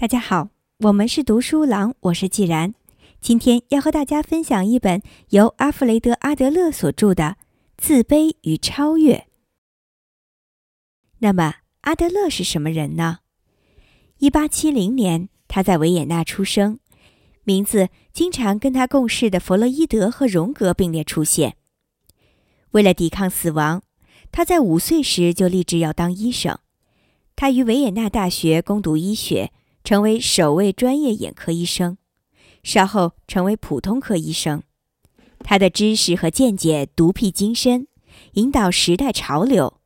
大家好，我们是读书郎，我是既然。今天要和大家分享一本由阿弗雷德·阿德勒所著的《自卑与超越》。那么，阿德勒是什么人呢？一八七零年，他在维也纳出生，名字经常跟他共事的弗洛伊德和荣格并列出现。为了抵抗死亡，他在五岁时就立志要当医生。他于维也纳大学攻读医学。成为首位专业眼科医生，稍后成为普通科医生。他的知识和见解独辟精深，引导时代潮流。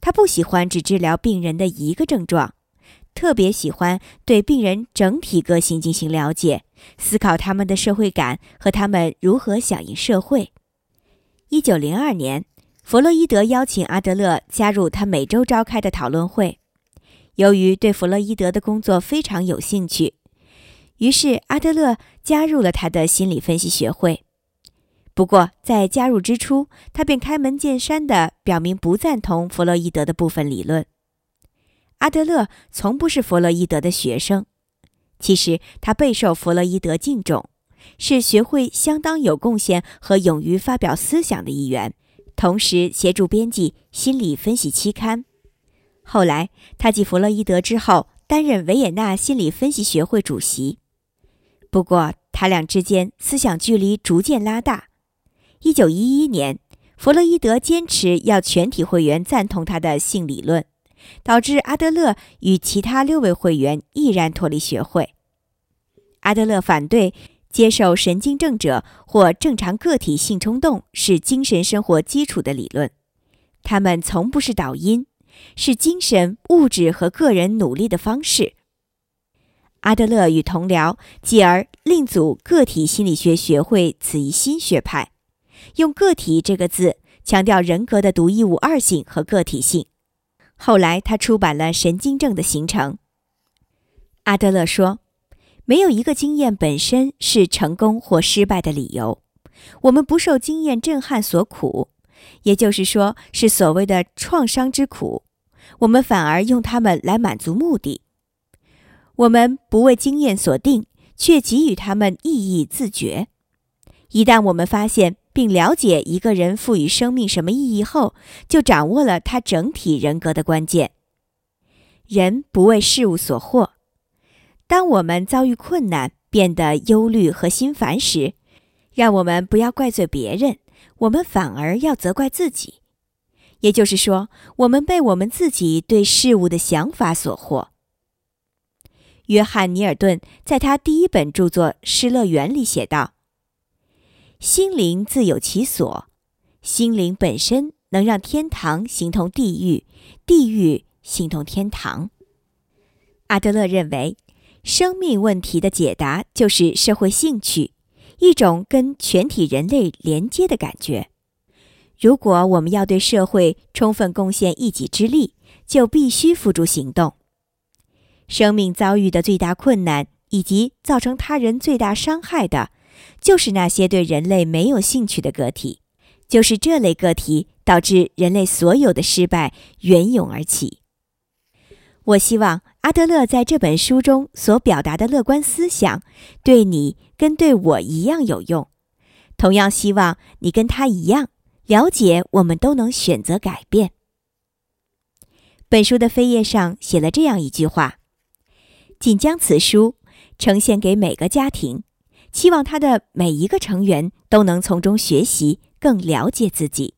他不喜欢只治疗病人的一个症状，特别喜欢对病人整体个性进行了解，思考他们的社会感和他们如何响应社会。一九零二年，弗洛伊德邀请阿德勒加入他每周召开的讨论会。由于对弗洛伊德的工作非常有兴趣，于是阿德勒加入了他的心理分析学会。不过，在加入之初，他便开门见山地表明不赞同弗洛伊德的部分理论。阿德勒从不是弗洛伊德的学生，其实他备受弗洛伊德敬重，是学会相当有贡献和勇于发表思想的一员，同时协助编辑《心理分析期刊》。后来，他继弗洛伊德之后，担任维也纳心理分析学会主席。不过，他俩之间思想距离逐渐拉大。一九一一年，弗洛伊德坚持要全体会员赞同他的性理论，导致阿德勒与其他六位会员毅然脱离学会。阿德勒反对接受神经症者或正常个体性冲动是精神生活基础的理论，他们从不是导因。是精神、物质和个人努力的方式。阿德勒与同僚继而另组个体心理学学会，此一新学派，用“个体”这个字强调人格的独一无二性和个体性。后来，他出版了《神经症的形成》。阿德勒说：“没有一个经验本身是成功或失败的理由，我们不受经验震撼所苦。”也就是说，是所谓的创伤之苦，我们反而用它们来满足目的。我们不为经验所定，却给予他们意义自觉。一旦我们发现并了解一个人赋予生命什么意义后，就掌握了他整体人格的关键。人不为事物所惑。当我们遭遇困难、变得忧虑和心烦时，让我们不要怪罪别人。我们反而要责怪自己，也就是说，我们被我们自己对事物的想法所惑。约翰·尼尔顿在他第一本著作《失乐园》里写道：“心灵自有其所，心灵本身能让天堂形同地狱，地狱形同天堂。”阿德勒认为，生命问题的解答就是社会兴趣。一种跟全体人类连接的感觉。如果我们要对社会充分贡献一己之力，就必须付诸行动。生命遭遇的最大困难，以及造成他人最大伤害的，就是那些对人类没有兴趣的个体。就是这类个体导致人类所有的失败源涌而起。我希望阿德勒在这本书中所表达的乐观思想，对你跟对我一样有用。同样希望你跟他一样了解，我们都能选择改变。本书的扉页上写了这样一句话：“仅将此书呈现给每个家庭，期望他的每一个成员都能从中学习，更了解自己。”